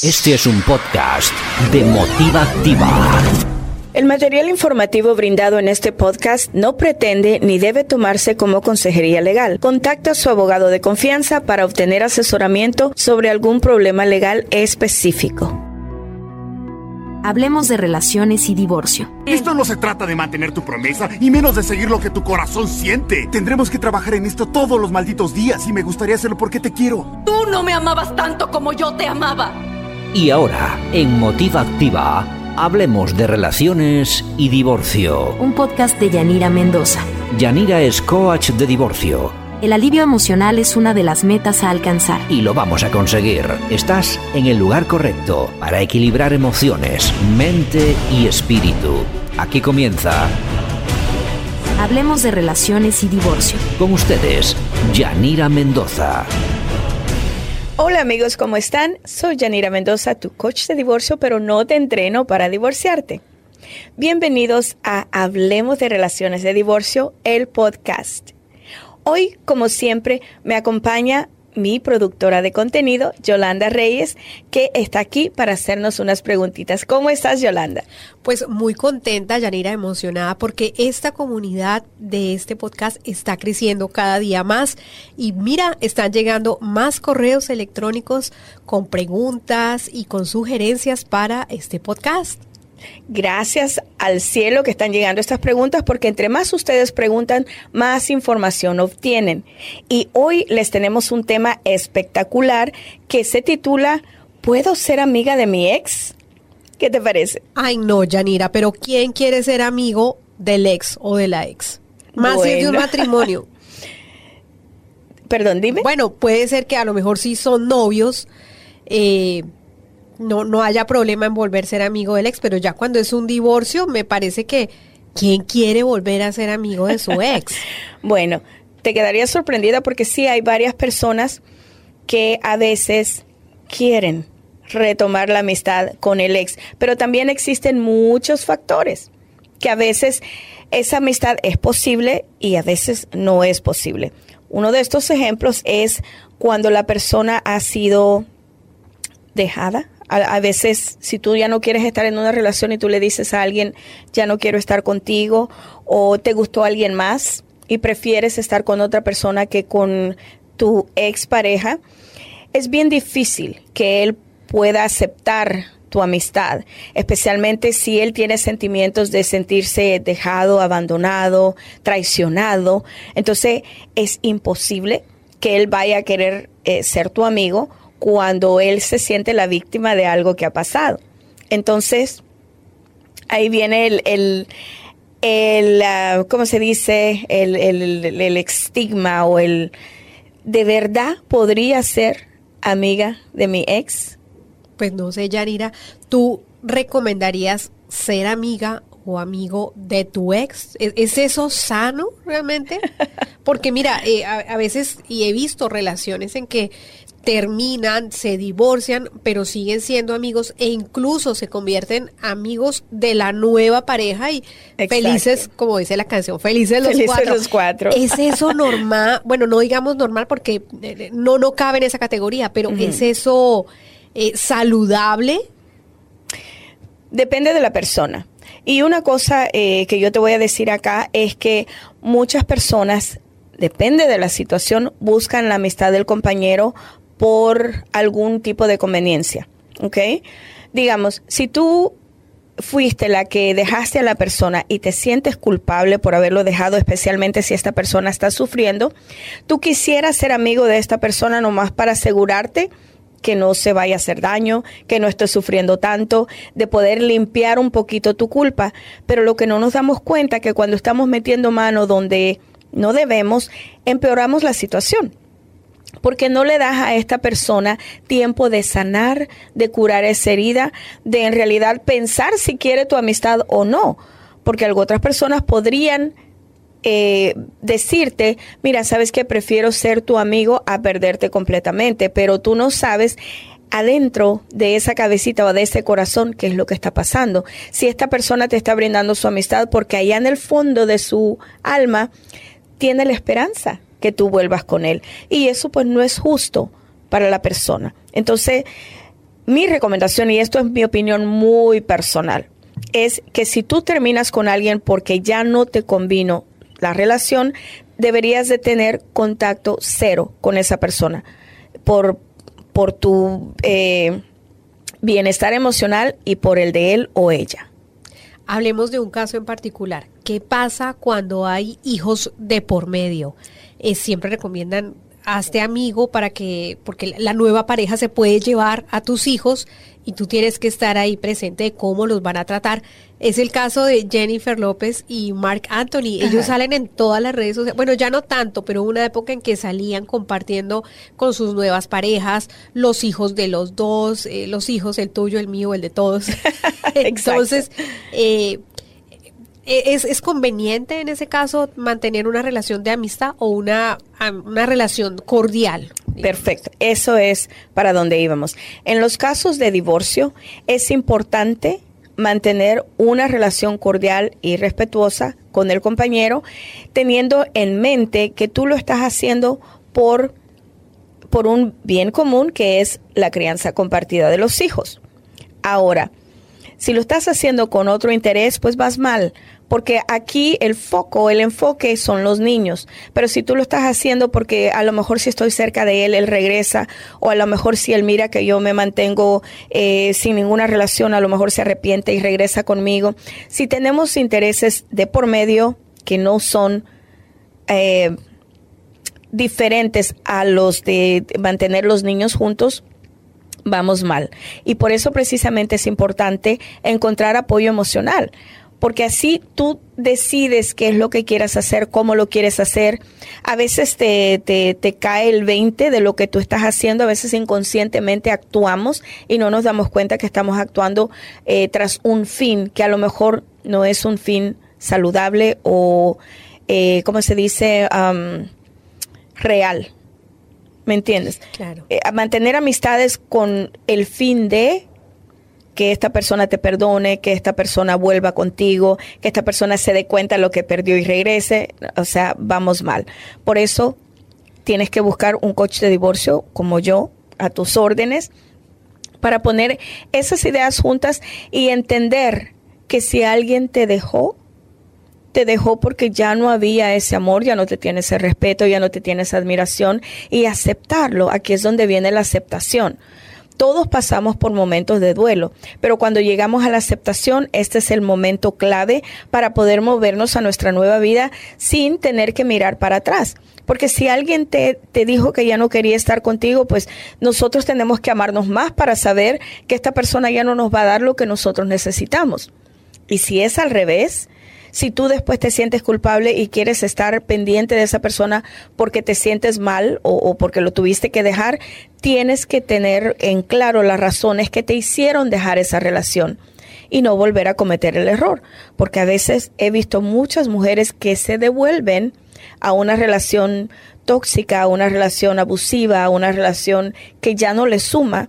Este es un podcast de Motiva Activa. El material informativo brindado en este podcast no pretende ni debe tomarse como consejería legal. Contacta a su abogado de confianza para obtener asesoramiento sobre algún problema legal específico. Hablemos de relaciones y divorcio. Esto no se trata de mantener tu promesa y menos de seguir lo que tu corazón siente. Tendremos que trabajar en esto todos los malditos días y me gustaría hacerlo porque te quiero. Tú no me amabas tanto como yo te amaba. Y ahora, en Motiva Activa, hablemos de relaciones y divorcio. Un podcast de Yanira Mendoza. Yanira es coach de divorcio. El alivio emocional es una de las metas a alcanzar. Y lo vamos a conseguir. Estás en el lugar correcto para equilibrar emociones, mente y espíritu. Aquí comienza. Hablemos de relaciones y divorcio. Con ustedes, Yanira Mendoza. Hola amigos, ¿cómo están? Soy Yanira Mendoza, tu coach de divorcio, pero no te entreno para divorciarte. Bienvenidos a Hablemos de Relaciones de Divorcio, el podcast. Hoy, como siempre, me acompaña mi productora de contenido, Yolanda Reyes, que está aquí para hacernos unas preguntitas. ¿Cómo estás, Yolanda? Pues muy contenta, Yanira, emocionada, porque esta comunidad de este podcast está creciendo cada día más. Y mira, están llegando más correos electrónicos con preguntas y con sugerencias para este podcast. Gracias al cielo que están llegando estas preguntas porque entre más ustedes preguntan, más información obtienen. Y hoy les tenemos un tema espectacular que se titula ¿Puedo ser amiga de mi ex? ¿Qué te parece? Ay, no, Yanira, pero ¿quién quiere ser amigo del ex o de la ex? Más si es de un matrimonio. Perdón, dime. Bueno, puede ser que a lo mejor sí son novios, eh, no, no haya problema en volver a ser amigo del ex, pero ya cuando es un divorcio, me parece que ¿quién quiere volver a ser amigo de su ex? bueno, te quedaría sorprendida porque sí hay varias personas que a veces quieren retomar la amistad con el ex, pero también existen muchos factores que a veces esa amistad es posible y a veces no es posible. Uno de estos ejemplos es cuando la persona ha sido dejada, a, veces, si tú ya no quieres estar en una relación y tú le dices a alguien, ya no quiero estar contigo, o te gustó alguien más y prefieres estar con otra persona que con tu expareja, es bien difícil que él pueda aceptar tu amistad, especialmente si él tiene sentimientos de sentirse dejado, abandonado, traicionado. Entonces es imposible que él vaya a querer eh, ser tu amigo cuando él se siente la víctima de algo que ha pasado. Entonces, ahí viene el, el, el ah, ¿cómo se dice? El, el, estigma o el, ¿de verdad podría ser amiga de mi ex? Pues no sé, Yanira, ¿tú recomendarías ser amiga o amigo de tu ex? ¿Es, eso sano realmente? Porque mira, eh, a, veces, y he visto relaciones en que terminan, se divorcian, pero siguen siendo amigos e incluso se convierten amigos de la nueva pareja y felices, como dice la canción, felices los cuatro. los cuatro. ¿Es eso normal? Bueno, no digamos normal porque eh, no, no cabe en esa categoría, pero ¿es eso eh, saludable? Depende de la persona. Y una cosa eh, que yo te voy a decir acá es que muchas personas depende de la situación, buscan la amistad del compañero por algún tipo de conveniencia. ¿Ok? Digamos, si tú fuiste la que dejaste a la persona y te sientes culpable por haberlo dejado, especialmente si esta persona está sufriendo, tú quisieras ser amigo de esta persona nomás para asegurarte que no se vaya a hacer daño, que no esté sufriendo tanto, de poder limpiar un poquito tu culpa. Pero lo que no nos damos cuenta es que cuando estamos metiendo mano donde no debemos, empeoramos la situación porque no le das a esta persona tiempo de sanar, de curar esa herida, de en realidad pensar si quiere tu amistad o no, porque otras personas podrían eh, decirte, mira, sabes que prefiero ser tu amigo a perderte completamente, pero tú no sabes adentro de esa cabecita o de ese corazón qué es lo que está pasando. Si esta persona te está brindando su amistad porque allá en el fondo de su alma tiene la esperanza que tú vuelvas con él. Y eso pues no es justo para la persona. Entonces, mi recomendación, y esto es mi opinión muy personal, es que si tú terminas con alguien porque ya no te convino la relación, deberías de tener contacto cero con esa persona por, por tu eh, bienestar emocional y por el de él o ella. Hablemos de un caso en particular. ¿Qué pasa cuando hay hijos de por medio? Eh, siempre recomiendan hazte amigo para que, porque la nueva pareja se puede llevar a tus hijos y tú tienes que estar ahí presente de cómo los van a tratar. Es el caso de Jennifer López y Mark Anthony. Ellos salen en todas las redes sociales. Bueno, ya no tanto, pero hubo una época en que salían compartiendo con sus nuevas parejas, los hijos de los dos, eh, los hijos, el tuyo, el mío, el de todos. Entonces, eh, ¿E-, ¿Es, ¿Es, conveniente en ese caso mantener una relación de amistad o una, una relación cordial? Perfecto, eso es para donde íbamos. En los casos de divorcio es importante mantener una relación cordial y respetuosa con el compañero, teniendo en mente que tú lo estás haciendo por, por un bien común que es la crianza compartida de los hijos. Ahora, si lo estás haciendo con otro interés, pues vas mal, porque aquí el foco, el enfoque son los niños. Pero si tú lo estás haciendo porque a lo mejor si estoy cerca de él, él regresa, o a lo mejor si él mira que yo me mantengo eh, sin ninguna relación, a lo mejor se arrepiente y regresa conmigo. Si tenemos intereses de por medio que no son eh, diferentes a los de mantener los niños juntos, vamos mal. Y por eso precisamente es importante encontrar apoyo emocional porque así tú decides qué es lo que quieras hacer, cómo lo quieres hacer. A veces te, te, cae el 20 de lo que tú estás haciendo, a veces inconscientemente actuamos y no nos damos cuenta que estamos actuando eh, tras un fin que a lo mejor no es un fin saludable o, eh, ¿cómo se dice? real. ¿Me entiendes? Claro. Eh, mantener amistades con el fin de que esta persona te perdone, que esta persona vuelva contigo, que esta persona se dé cuenta de lo que perdió y regrese. O sea, vamos mal. Por eso tienes que buscar un coach de divorcio como yo, a tus órdenes, para poner esas ideas juntas y entender que si alguien te dejó, te dejó porque ya no había ese amor, ya no te tiene ese respeto, ya no te tiene esa admiración y aceptarlo. Aquí es donde viene la aceptación. Todos pasamos por momentos de duelo, pero cuando llegamos a la aceptación, este es el momento clave para poder movernos a nuestra nueva vida sin tener que mirar para atrás. Porque si alguien te, te, dijo que ya no quería estar contigo, pues nosotros tenemos que amarnos más para saber que esta persona ya no nos va a dar lo que nosotros necesitamos. Y si es al revés, si tú después te sientes culpable y quieres estar pendiente de esa persona porque te sientes mal o, porque lo tuviste que dejar, tienes que tener en claro las razones que te hicieron dejar esa relación y no volver a cometer el error. Porque a veces he visto muchas mujeres que se devuelven a una relación tóxica, a una relación abusiva, a una relación que ya no les suma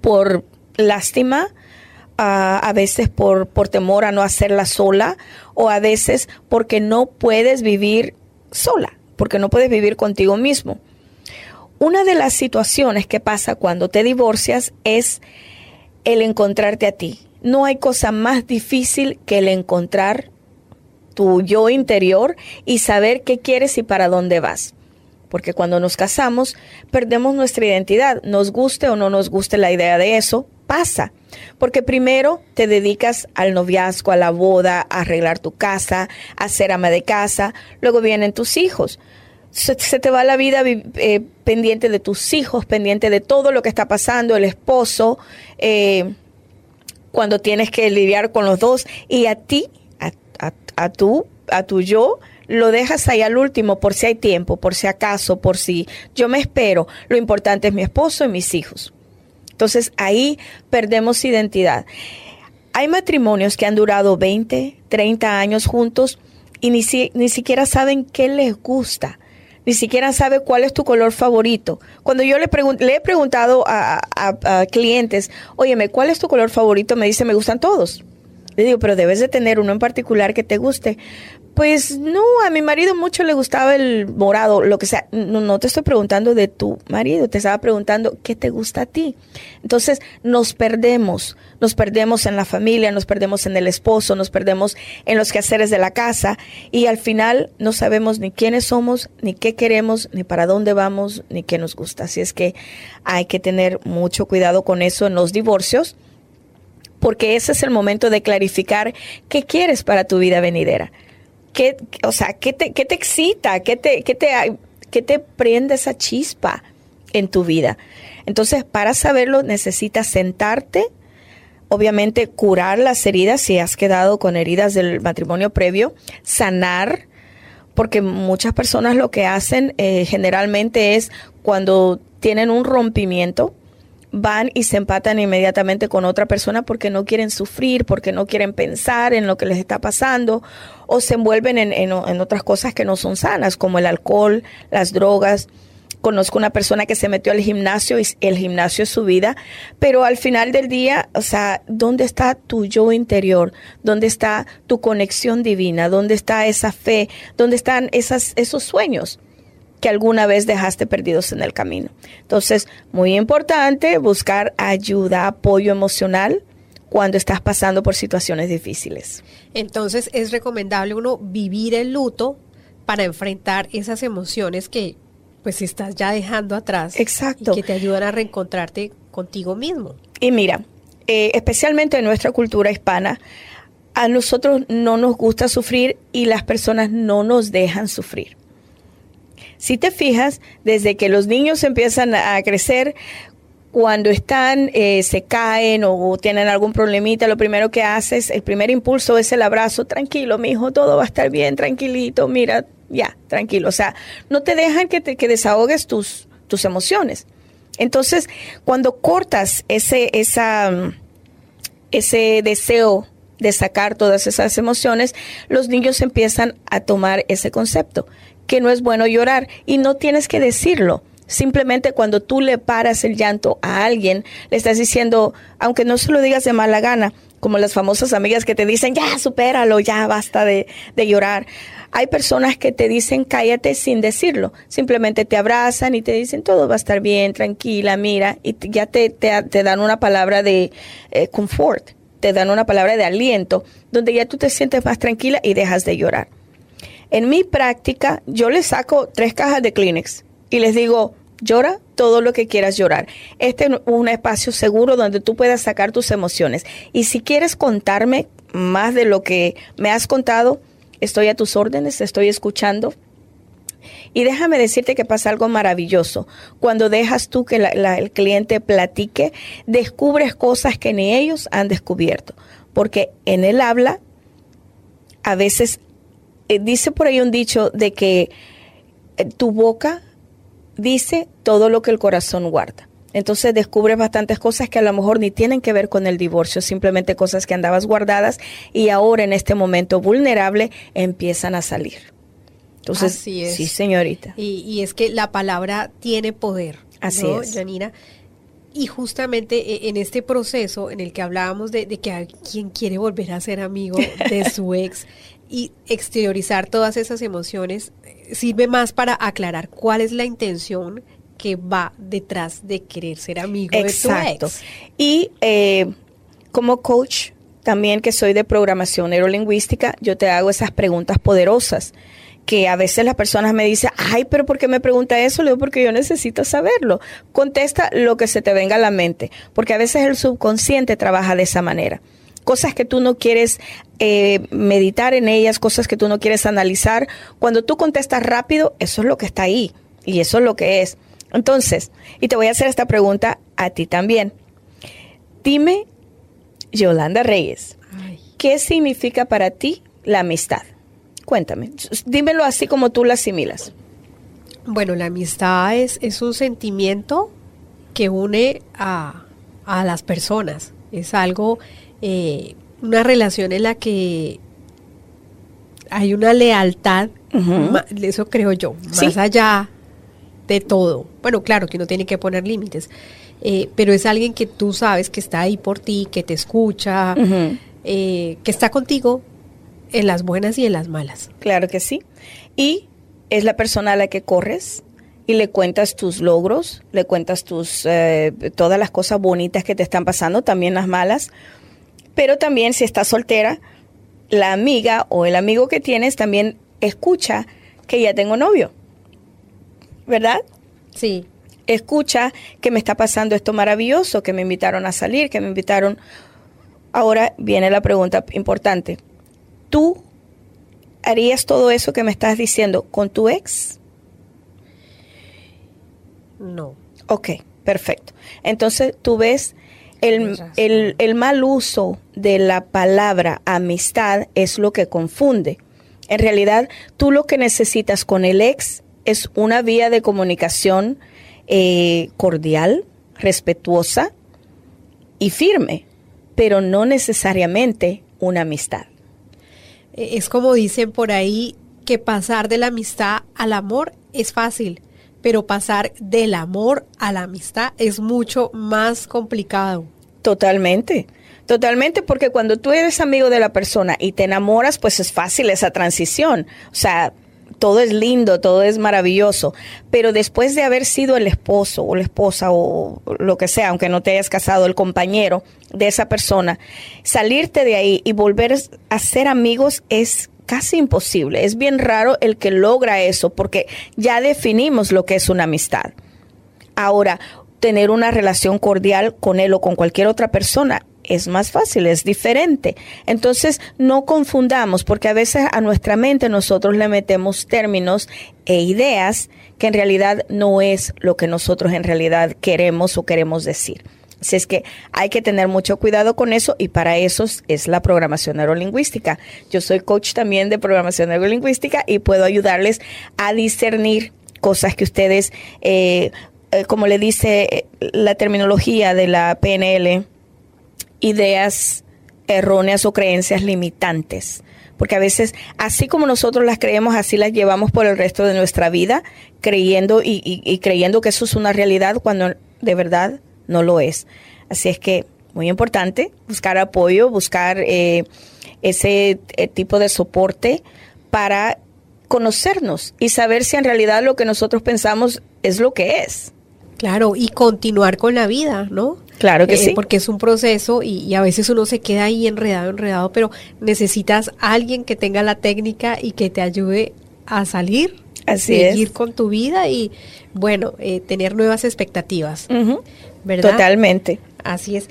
por lástima, a, veces por, por temor a no hacerla sola o a veces porque no puedes vivir sola, porque no puedes vivir contigo mismo. Una de las situaciones que pasa cuando te divorcias es el encontrarte a ti. No hay cosa más difícil que el encontrar tu yo interior y saber qué quieres y para dónde vas. Porque cuando nos casamos, perdemos nuestra identidad. Nos guste o no nos guste la idea de eso, pasa. Porque primero te dedicas al noviazgo, a la boda, a arreglar tu casa, a ser ama de casa, luego vienen tus hijos. Se, te va la vida eh, pendiente de tus hijos, pendiente de todo lo que está pasando, el esposo, eh, cuando tienes que lidiar con los dos, y a ti, a, a, a tú, a tu yo, lo dejas ahí al último por si hay tiempo, por si acaso, por si yo me espero. Lo importante es mi esposo y mis hijos. Entonces ahí perdemos identidad. Hay matrimonios que han durado 20, 30 años juntos y ni, ni siquiera saben qué les gusta ni siquiera sabe cuál es tu color favorito. Cuando yo le, le he preguntado a, a, clientes, óyeme, ¿cuál es tu color favorito? Me dice, me gustan todos. Le digo, pero debes de tener uno en particular que te guste. Pues no, a mi marido mucho le gustaba el morado, lo que sea. No, no, te estoy preguntando de tu marido, te estaba preguntando qué te gusta a ti. Entonces nos perdemos, nos perdemos en la familia, nos perdemos en el esposo, nos perdemos en los quehaceres de la casa y al final no sabemos ni quiénes somos, ni qué queremos, ni para dónde vamos, ni qué nos gusta. Así es que hay que tener mucho cuidado con eso en los divorcios porque ese es el momento de clarificar qué quieres para tu vida venidera. ¿Qué, o sea, ¿qué te, qué te excita? ¿Qué te, qué, te, ¿Qué te prende esa chispa en tu vida? Entonces, para saberlo, necesitas sentarte, obviamente curar las heridas si has quedado con heridas del matrimonio previo, sanar, porque muchas personas lo que hacen eh, generalmente es cuando tienen un rompimiento, van y se empatan inmediatamente con otra persona porque no quieren sufrir, porque no quieren pensar en lo que les está pasando o se envuelven en, otras cosas que no son sanas, como el alcohol, las drogas. Conozco una persona que se metió al gimnasio y el gimnasio es su vida, pero al final del día, o sea, ¿dónde está tu yo interior? ¿Dónde está tu conexión divina? ¿Dónde está esa fe? ¿Dónde están esas, esos sueños? Que alguna vez dejaste perdidos en el camino. Entonces, muy importante buscar ayuda, apoyo emocional cuando estás pasando por situaciones difíciles. Entonces, es recomendable uno vivir el luto para enfrentar esas emociones que pues estás ya dejando atrás. Exacto. Y que te ayudan a reencontrarte contigo mismo. Y mira, eh, especialmente en nuestra cultura hispana, a nosotros no nos gusta sufrir y las personas no nos dejan sufrir. Si te fijas, desde que los niños empiezan a crecer, cuando están, eh, se caen o tienen algún problemita, lo primero que haces, el primer impulso es el abrazo, tranquilo, mi hijo, todo va a estar bien, tranquilito, mira, ya, tranquilo. O sea, no te dejan que, te, que desahogues tus, tus emociones. Entonces, cuando cortas ese, esa, ese deseo de sacar todas esas emociones, los niños empiezan a tomar ese concepto que no es bueno llorar y no tienes que decirlo. Simplemente cuando tú le paras el llanto a alguien, le estás diciendo, aunque no se lo digas de mala gana, como las famosas amigas que te dicen, ya, supéralo, ya, basta de, llorar. Hay personas que te dicen, cállate sin decirlo. Simplemente te abrazan y te dicen, todo va a estar bien, tranquila, mira, y ya te, te, dan una palabra de eh, confort, te dan una palabra de aliento, donde ya tú te sientes más tranquila y dejas de llorar. En mi práctica, yo les saco tres cajas de Kleenex y les digo, llora todo lo que quieras llorar. Este es un espacio seguro donde tú puedas sacar tus emociones. Y si quieres contarme más de lo que me has contado, estoy a tus órdenes, estoy escuchando. Y déjame decirte que pasa algo maravilloso. Cuando dejas tú que el cliente platique, descubres cosas que ni ellos han descubierto. Porque en el habla, a veces eh, dice por ahí un dicho de que eh, tu boca dice todo lo que el corazón guarda. Entonces descubres bastantes cosas que a lo mejor ni tienen que ver con el divorcio, simplemente cosas que andabas guardadas y ahora en este momento vulnerable empiezan a salir. Entonces, sí, señorita. Y, es que la palabra tiene poder. Así es. Janina. Y justamente eh, en este proceso en el que hablábamos de, de que alguien quiere volver a ser amigo de su ex, y exteriorizar todas esas emociones eh, sirve más para aclarar cuál es la intención que va detrás de querer ser amigo Exacto. de tu ex. Y eh, como coach, también que soy de programación neurolingüística, yo te hago esas preguntas poderosas que a veces las personas me dicen, ay, pero ¿por qué me pregunta eso? Le digo, porque yo necesito saberlo. Contesta lo que se te venga a la mente, porque a veces el subconsciente trabaja de esa manera cosas que tú no quieres eh, meditar en ellas, cosas que tú no quieres analizar. Cuando tú contestas rápido, eso es lo que está ahí y eso es lo que es. Entonces, y te voy a hacer esta pregunta a ti también. Dime, Yolanda Reyes, ¿qué significa para ti la amistad? Cuéntame, dímelo así como tú la asimilas. Bueno, la amistad es, es un sentimiento que une a, a las personas. Es algo eh, una relación en la que hay una lealtad, eso creo yo, más allá de todo. Bueno, claro que uno tiene que poner límites, eh, pero es alguien que tú sabes que está ahí por ti, que te escucha, eh, que está contigo en las buenas y en las malas. Claro que sí. Y es la persona a la que corres y le cuentas tus logros, le cuentas tus eh, todas las cosas bonitas que te están pasando, también las malas. Pero también si estás soltera, la amiga o el amigo que tienes también escucha que ya tengo novio. ¿Verdad? Sí. Escucha que me está pasando esto maravilloso, que me invitaron a salir, que me invitaron. Ahora viene la pregunta importante. ¿Tú harías todo eso que me estás diciendo con tu ex? No. Ok, perfecto. Entonces tú ves el, el, el, mal uso de la palabra amistad es lo que confunde. En realidad, tú lo que necesitas con el ex es una vía de comunicación eh, cordial, respetuosa y firme, pero no necesariamente una amistad. E, es como dicen por ahí que pasar de la amistad al amor es fácil, pero pasar del amor a la amistad es mucho más complicado. Totalmente. Totalmente, porque cuando tú eres amigo de la persona y te enamoras, pues es fácil esa transición. O sea, todo es lindo, todo es maravilloso, pero después de haber sido el esposo o la esposa o lo que sea, aunque no te hayas casado, el compañero de esa persona, salirte de ahí y volver a ser amigos es casi imposible. Es bien raro el que logra eso porque ya definimos lo que es una amistad. Ahora, tener una relación cordial con él o con cualquier otra persona es más fácil, es diferente. Entonces, no confundamos, porque a veces a nuestra mente nosotros le metemos términos e ideas que en realidad no es lo que nosotros en realidad queremos o queremos decir. Así es que hay que tener mucho cuidado con eso y para eso es la programación neurolingüística. Yo soy coach también de programación neurolingüística y puedo ayudarles a discernir cosas que ustedes, eh, como le dice eh, la terminología de la PNL, ideas erróneas o creencias limitantes. Porque a veces, así como nosotros las creemos, así las llevamos por el resto de nuestra vida, creyendo y, creyendo que eso es una realidad cuando de verdad no lo es. Así es que, muy importante, buscar apoyo, buscar eh, ese eh, tipo de soporte para conocernos y saber si en realidad lo que nosotros pensamos es lo que es. Claro, y continuar con la vida, ¿no? Claro que Eh, sí. Porque es un proceso y, y a veces uno se queda ahí enredado, enredado, pero necesitas a alguien que tenga la técnica y que te ayude a salir, Así seguir es. con tu vida y, bueno, eh, tener nuevas expectativas. ¿verdad? Totalmente. Así es.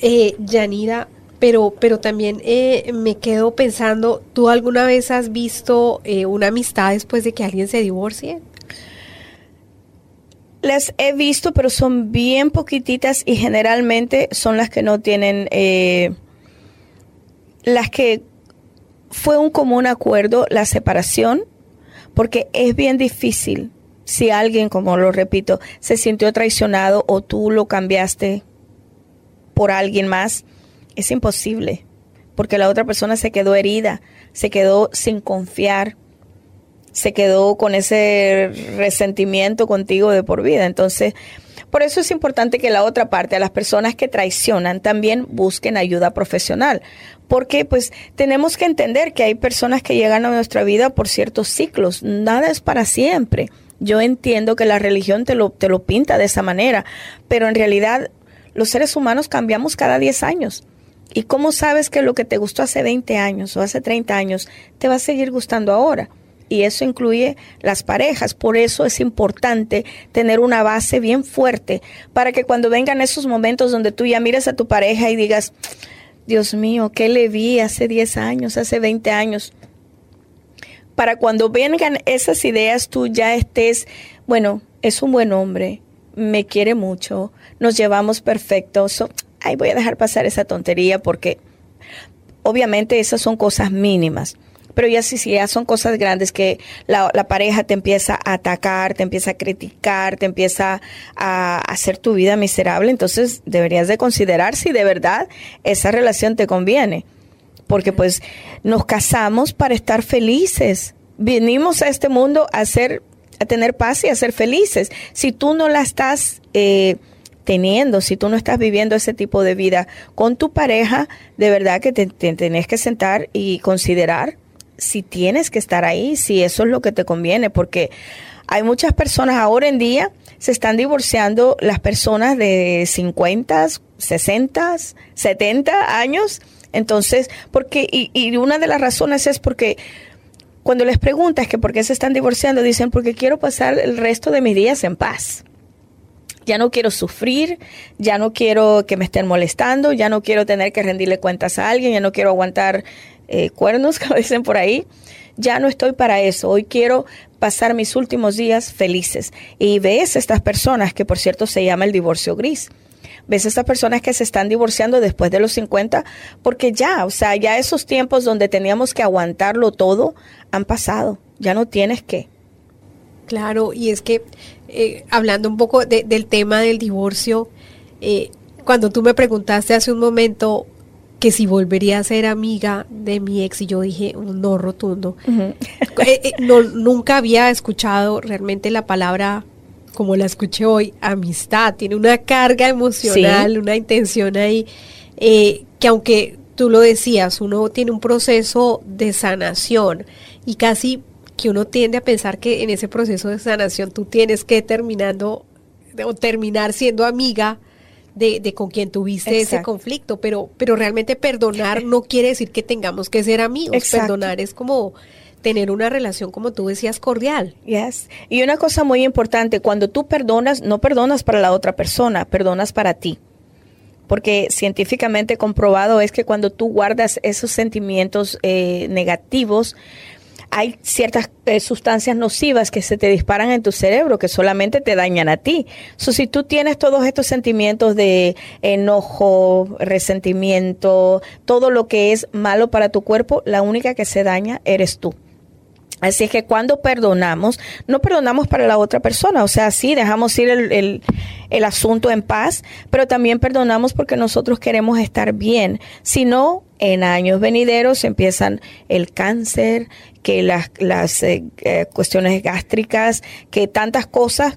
Eh, Yanira, pero, pero también eh, me quedo pensando, ¿tú alguna vez has visto eh, una amistad después de que alguien se divorcie? Las he visto, pero son bien poquititas y generalmente son las que no tienen, eh, las que fue un común acuerdo la separación, porque es bien difícil si alguien, como lo repito, se sintió traicionado o tú lo cambiaste por alguien más, es imposible, porque la otra persona se quedó herida, se quedó sin confiar, se quedó con ese resentimiento contigo de por vida. Entonces, por eso es importante que la otra parte, a las personas que traicionan, también busquen ayuda profesional. Porque pues tenemos que entender que hay personas que llegan a nuestra vida por ciertos ciclos. Nada es para siempre. Yo entiendo que la religión te lo, te lo pinta de esa manera, pero en realidad los seres humanos cambiamos cada 10 años. ¿Y cómo sabes que lo que te gustó hace 20 años o hace 30 años te va a seguir gustando ahora? Y eso incluye las parejas. Por eso es importante tener una base bien fuerte para que cuando vengan esos momentos donde tú ya mires a tu pareja y digas, Dios mío, ¿qué le vi hace 10 años, hace 20 años? Para cuando vengan esas ideas, tú ya estés, bueno, es un buen hombre, me quiere mucho, nos llevamos perfecto. So, ay, voy a dejar pasar esa tontería porque obviamente esas son cosas mínimas. Pero ya si, si ya son cosas grandes que la, la, pareja te empieza a atacar, te empieza a criticar, te empieza a hacer tu vida miserable, entonces deberías de considerar si de verdad esa relación te conviene. Porque pues nos casamos para estar felices. Venimos a este mundo a ser, a tener paz y a ser felices. Si tú no la estás eh, teniendo, si tú no estás viviendo ese tipo de vida con tu pareja, de verdad que te, te tenés que sentar y considerar si tienes que estar ahí, si eso es lo que te conviene, porque hay muchas personas ahora en día se están divorciando las personas de 50, 60, 70 años. Entonces, porque, y, y una de las razones es porque cuando les preguntas que por qué se están divorciando, dicen porque quiero pasar el resto de mis días en paz. Ya no quiero sufrir, ya no quiero que me estén molestando, ya no quiero tener que rendirle cuentas a alguien, ya no quiero aguantar eh, cuernos, como dicen por ahí. Ya no estoy para eso. Hoy quiero pasar mis últimos días felices. Y ves estas personas, que por cierto se llama el divorcio gris. Ves estas personas que se están divorciando después de los 50 porque ya, o sea, ya esos tiempos donde teníamos que aguantarlo todo han pasado. Ya no tienes que. Claro, y es que eh, hablando un poco del tema del divorcio, eh, cuando tú me preguntaste hace un momento que si volvería a ser amiga de mi ex y yo dije un no rotundo. Eh, no, nunca había escuchado realmente la palabra como la escuché hoy, amistad. Tiene una carga emocional, una intención ahí, que aunque tú lo decías, uno tiene un proceso de sanación y casi que uno tiende a pensar que en ese proceso de sanación tú tienes que terminando o terminar siendo amiga de, de con quien tuviste ese conflicto, pero, pero realmente perdonar no quiere decir que tengamos que ser amigos. Perdonar es como tener una relación, como tú decías, cordial. Yes. Y una cosa muy importante, cuando tú perdonas, no perdonas para la otra persona, perdonas para ti. Porque científicamente comprobado es que cuando tú guardas esos sentimientos eh, negativos, hay ciertas eh, sustancias nocivas que se te disparan en tu cerebro que solamente te dañan a ti. So, si tú tienes todos estos sentimientos de enojo, resentimiento, todo lo que es malo para tu cuerpo, la única que se daña eres tú. Así es que cuando perdonamos, no perdonamos para la otra persona, o sea, sí, dejamos ir el, el, asunto en paz, pero también perdonamos porque nosotros queremos estar bien. Si no, en años venideros empiezan el cáncer, que las, las eh, eh, cuestiones gástricas, que tantas cosas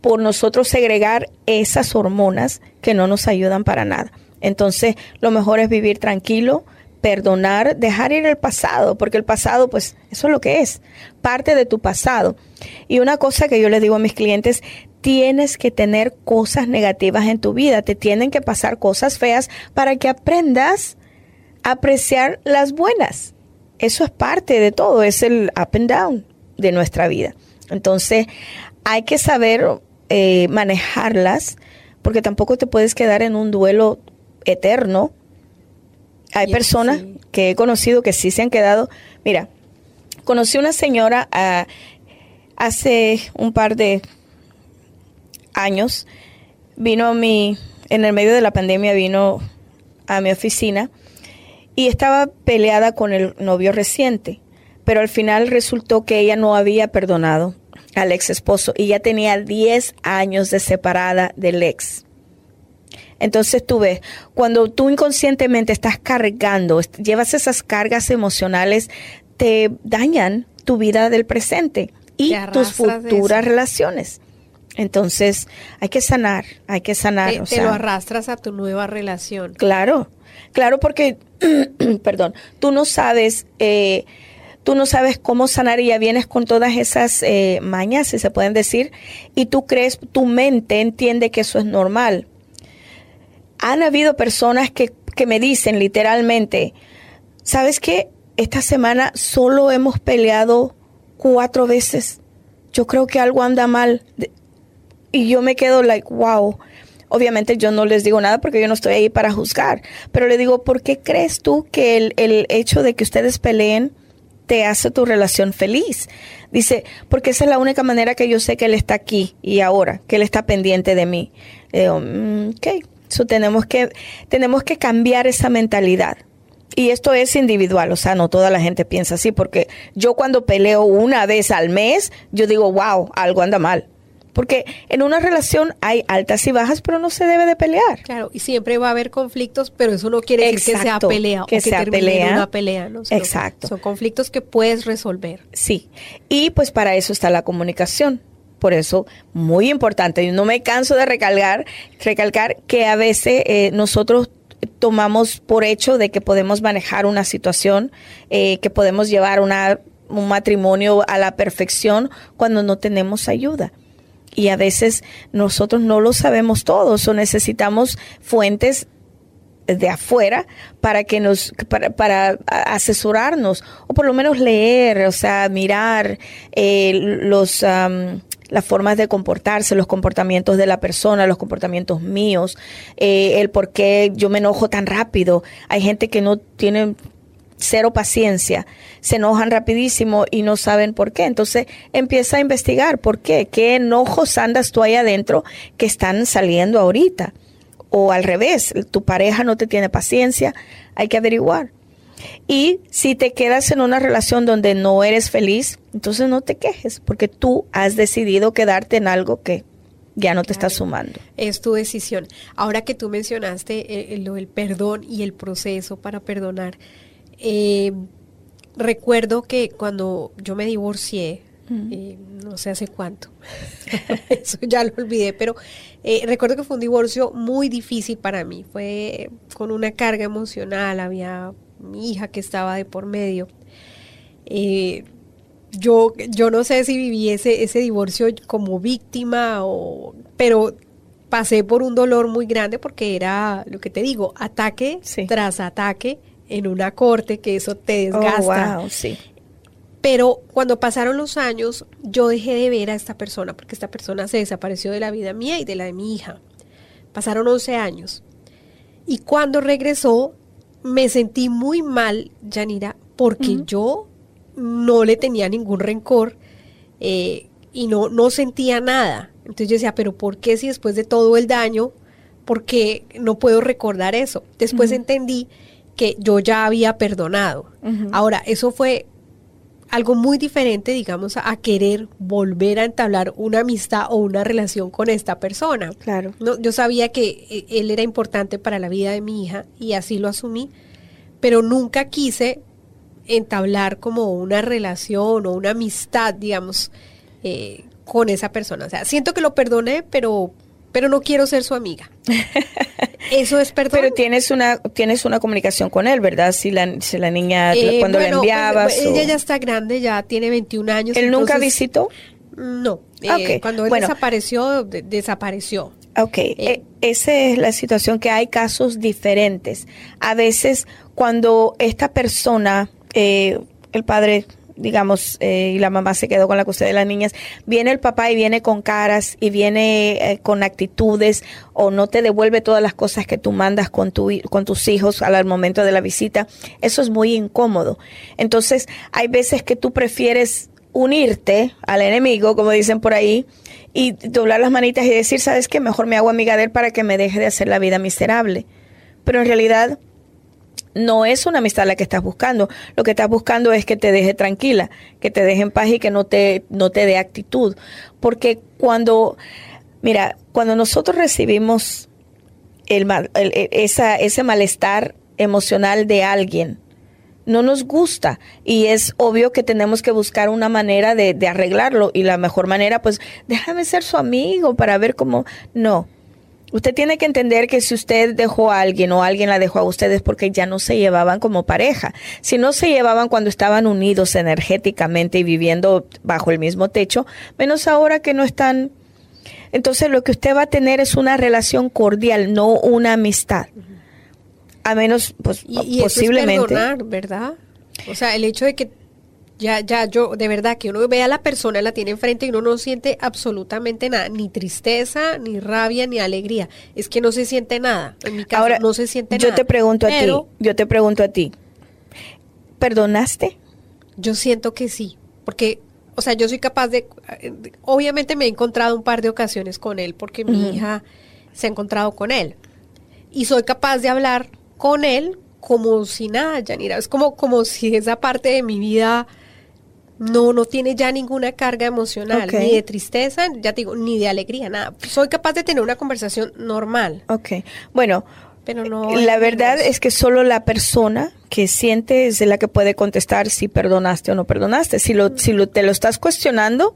por nosotros segregar esas hormonas que no nos ayudan para nada. Entonces, lo mejor es vivir tranquilo, perdonar, dejar ir el pasado, porque el pasado, pues, eso es lo que es, parte de tu pasado. Y una cosa que yo les digo a mis clientes, tienes que tener cosas negativas en tu vida, te tienen que pasar cosas feas para que aprendas a apreciar las buenas. Eso es parte de todo, es el up and down de nuestra vida. Entonces, hay que saber eh, manejarlas, porque tampoco te puedes quedar en un duelo eterno hay personas que he conocido que sí se han quedado. Mira, conocí una señora ah, hace un par de años. Vino a mi, en el medio de la pandemia, vino a mi oficina y estaba peleada con el novio reciente. Pero al final resultó que ella no había perdonado al ex esposo y ya tenía 10 años de separada del ex. Entonces tú ves, cuando tú inconscientemente estás cargando, llevas esas cargas emocionales, te dañan tu vida del presente y tus futuras relaciones. Entonces hay que sanar, hay que sanar. Te, lo arrastras a tu nueva relación. Claro, claro, porque, perdón, tú no sabes... Eh, tú no sabes cómo sanar y ya vienes con todas esas eh, mañas, si se pueden decir, y tú crees, tu mente entiende que eso es normal han habido personas que, me dicen literalmente, ¿sabes qué? Esta semana solo hemos peleado cuatro veces. Yo creo que algo anda mal. Y yo me quedo like, wow. Obviamente yo no les digo nada porque yo no estoy ahí para juzgar, pero le digo, ¿por qué crees tú que el, el hecho de que ustedes peleen te hace tu relación feliz? Dice, porque esa es la única manera que yo sé que él está aquí y ahora, que él está pendiente de mí. Le digo, mm, ok, tenemos que, tenemos que cambiar esa mentalidad. Y esto es individual, o sea, no toda la gente piensa así, porque yo cuando peleo una vez al mes, yo digo, wow, algo anda mal. Porque en una relación hay altas y bajas, pero no se debe de pelear. Claro, y siempre va a haber conflictos, pero eso no quiere decir que sea pelea que o que sea pelea. una pelea, ¿no? Exacto. Son conflictos que puedes resolver. Sí. Y pues para eso está la comunicación por eso, muy importante, y no me canso de recalcar, recalcar que a veces eh, nosotros tomamos por hecho de que podemos manejar una situación, eh, que podemos llevar una, un matrimonio a la perfección cuando no tenemos ayuda. Y a veces nosotros no lo sabemos todos o necesitamos fuentes de afuera para que nos para, para asesorarnos o por lo menos leer o sea mirar eh, los las formas de comportarse, los comportamientos de la persona, los comportamientos míos, eh, el por qué yo me enojo tan rápido. Hay gente que no tiene cero paciencia, se enojan rapidísimo y no saben por qué. Entonces empieza a investigar por qué, qué enojos andas tú ahí adentro que están saliendo ahorita. O al revés, tu pareja no te tiene paciencia, hay que averiguar. Y si te quedas en una relación donde no eres feliz, entonces no te quejes, porque tú has decidido quedarte en algo que ya no te está sumando. Es tu decisión. Ahora que tú mencionaste el, lo del perdón y el proceso para perdonar, eh, recuerdo que cuando yo me divorcié, eh, no sé hace cuánto, eso ya lo olvidé, pero eh, recuerdo que fue un divorcio muy difícil para mí, fue con una carga emocional, había mi hija que estaba de por medio. Eh, yo, yo no sé si viví ese, ese divorcio como víctima, o, pero pasé por un dolor muy grande porque era, lo que te digo, ataque tras ataque en una corte, que eso te oh, desgasta. sí. Pero cuando pasaron los años, yo dejé de ver a esta persona, porque esta persona se desapareció de la vida mía y de la de mi hija. Pasaron 11 años. Y cuando regresó, me sentí muy mal, Yanira, porque yo no le tenía ningún rencor eh, y no, no sentía nada. Entonces yo decía, pero ¿por qué si después de todo el daño, por qué no puedo recordar eso? Después entendí que yo ya había perdonado. Ahora, eso fue algo muy diferente, digamos, a, querer volver a entablar una amistad o una relación con esta persona. Claro. No, yo sabía que eh, él era importante para la vida de mi hija y así lo asumí, pero nunca quise entablar como una relación o una amistad, digamos, eh, con esa persona. O sea, siento que lo perdoné, pero pero no quiero ser su amiga. Eso es perdón. Pero tienes una tienes una comunicación con él, ¿verdad? Si la, si la niña eh, cuando la pues, enviabas. ella ya está grande, ya tiene 21 años. ¿Él nunca visitó? No. Eh, cuando él desapareció, desapareció. Ok, eh, esa es la situación que hay casos diferentes. A veces cuando esta persona, el padre digamos, eh, y la mamá se quedó con la custodia de las niñas, viene el papá y viene con caras y viene eh, con actitudes o no te devuelve todas las cosas que tú mandas con, tu, con tus hijos al momento de la visita, eso es muy incómodo. Entonces, hay veces que tú prefieres unirte al enemigo, como dicen por ahí, y doblar las manitas y decir, ¿sabes qué? Mejor me hago amiga de él para que me deje de hacer la vida miserable. Pero en realidad no es una amistad la que estás buscando. Lo que estás buscando es que te deje tranquila, que te deje en paz y que no te, no te dé actitud. Porque cuando, mira, cuando nosotros recibimos el, esa, ese malestar emocional de alguien, no nos gusta y es obvio que tenemos que buscar una manera de arreglarlo y la mejor manera, pues déjame ser su amigo para ver cómo, no, Usted tiene que entender que si usted dejó a alguien o alguien la dejó a ustedes porque ya no se llevaban como pareja. Si no se llevaban cuando estaban unidos energéticamente y viviendo bajo el mismo techo, menos ahora que no están. Entonces lo que usted va a tener es una relación cordial, no una amistad. A menos, pues, y, posiblemente. ¿verdad? O sea, el hecho de que ya, ya, yo, de verdad, que uno ve a la persona, la tiene enfrente y uno no siente absolutamente nada, ni tristeza, ni rabia, ni alegría. Es que no se siente nada. En mi caso, Ahora, no se siente yo nada. Yo te pregunto a ti, yo te pregunto a ti, ¿perdonaste? Yo siento que sí, porque, o sea, yo soy capaz de, obviamente me he encontrado un par de ocasiones con él, porque mi hija se ha encontrado con él. Y soy capaz de hablar con él como si nada, Yanira. Es como, como si esa parte de mi vida no, no tiene ya ninguna carga emocional, ni de tristeza, ya te digo, ni de alegría, nada. Soy capaz de tener una conversación normal. Ok, bueno, pero no la verdad es que solo la persona que siente es la que puede contestar si perdonaste o no perdonaste. Si, lo, si lo, te lo estás cuestionando,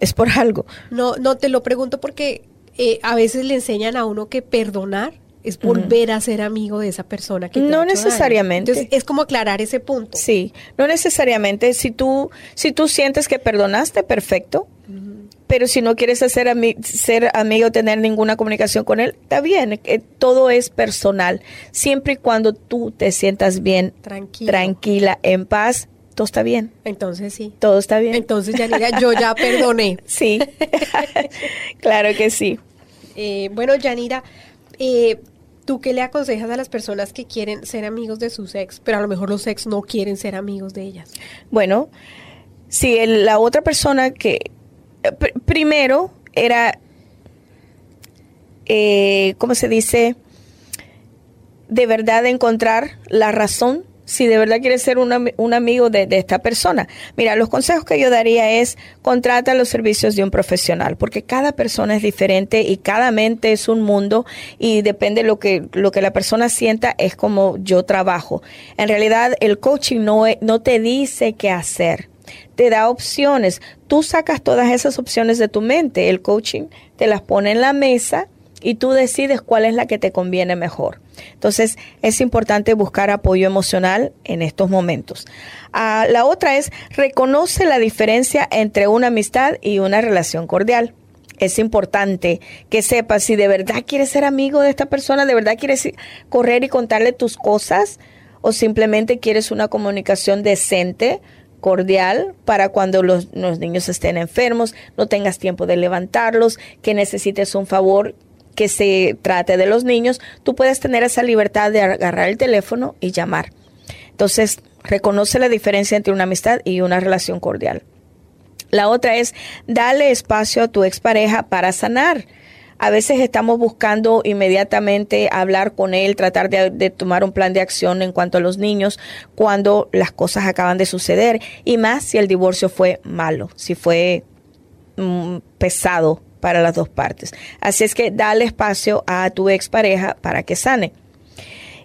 es por algo. No, no te lo pregunto porque eh, a veces le enseñan a uno que perdonar es volver a ser amigo de esa persona que te No ha hecho daño. necesariamente. Entonces, es como aclarar ese punto. Sí, no necesariamente. Si tú, si tú sientes que perdonaste, perfecto. Pero si no quieres hacer ami- ser amigo, tener ninguna comunicación con él, está bien. eh, todo es personal. Siempre y cuando tú te sientas bien, Tranquilo. tranquila, en paz, todo está bien. Entonces sí. Todo está bien. Entonces, Yanira, yo ya perdoné. sí, claro que sí. Eh, bueno, Yanira, eh, ¿tú qué le aconsejas a las personas que quieren ser amigos de sus ex, pero a lo mejor los ex no quieren ser amigos de ellas? Bueno, si la otra persona que eh, pr- primero era, eh, ¿cómo se dice? De verdad encontrar la razón, si de verdad quieres ser un, un amigo de, de esta persona. Mira, los consejos que yo daría es contrata los servicios de un profesional, porque cada persona es diferente y cada mente es un mundo y depende lo que, lo que la persona sienta es como yo trabajo. En realidad, el coaching no, e- no te dice qué hacer te da opciones. Tú sacas todas esas opciones de tu mente. El coaching te las pone en la mesa y tú decides cuál es la que te conviene mejor. Entonces es importante buscar apoyo emocional en estos momentos. Ah, la otra es reconoce la diferencia entre una amistad y una relación cordial. Es importante que sepas si de verdad quieres ser amigo de esta persona, de verdad quieres correr y contarle tus cosas o simplemente quieres una comunicación decente, cordial, para cuando los, los niños estén enfermos, no tengas tiempo de levantarlos, que necesites un favor que se trate de los niños, tú puedes tener esa libertad de agarrar el teléfono y llamar. Entonces, reconoce la diferencia entre una amistad y una relación cordial. La otra es darle espacio a tu expareja para sanar. A veces estamos buscando inmediatamente hablar con él, tratar de, de, tomar un plan de acción en cuanto a los niños cuando las cosas acaban de suceder y más si el divorcio fue malo, si fue mm, pesado para las dos partes. Así es que dale espacio a tu expareja para que sane.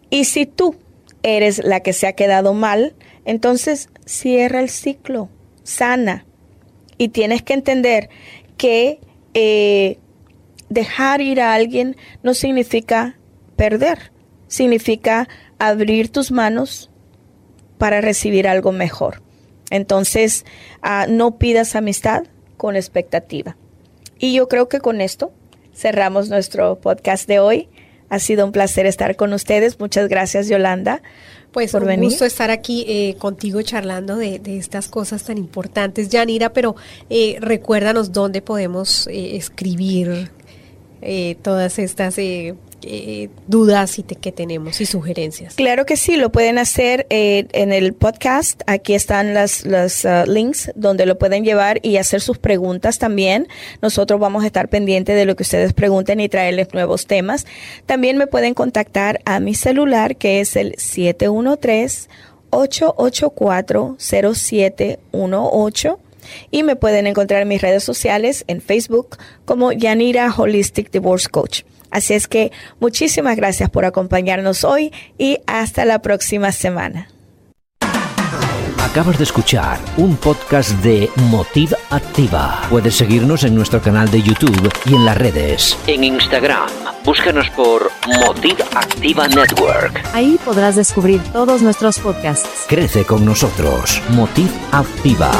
Y si tú eres la que se ha quedado mal, entonces cierra el ciclo, sana. Y tienes que entender que eh, dejar ir a alguien no significa perder, significa abrir tus manos para recibir algo mejor. Entonces, uh, no pidas amistad con expectativa. Y yo creo que con esto cerramos nuestro podcast de hoy. Ha sido un placer estar con ustedes. Muchas gracias, Yolanda. Pues por un venir. gusto estar aquí eh, contigo charlando de, de, estas cosas tan importantes, Yanira, pero eh, recuérdanos dónde podemos eh, escribir todas estas eh, dudas y te, que tenemos y sugerencias. Claro que sí, lo pueden hacer eh, en el podcast. Aquí están las, los uh, links donde lo pueden llevar y hacer sus preguntas también. Nosotros vamos a estar pendientes de lo que ustedes pregunten y traerles nuevos temas. También me pueden contactar a mi celular que es el 713 884 0718 y me pueden encontrar en mis redes sociales en Facebook como Yanira Holistic Divorce Coach. Así es que muchísimas gracias por acompañarnos hoy y hasta la próxima semana. Acabas de escuchar un podcast de Motiv Activa. Puedes seguirnos en nuestro canal de YouTube y en las redes. En Instagram, búscanos por Motiv Activa Network. Ahí podrás descubrir todos nuestros podcasts. Crece con nosotros. Motiv Activa.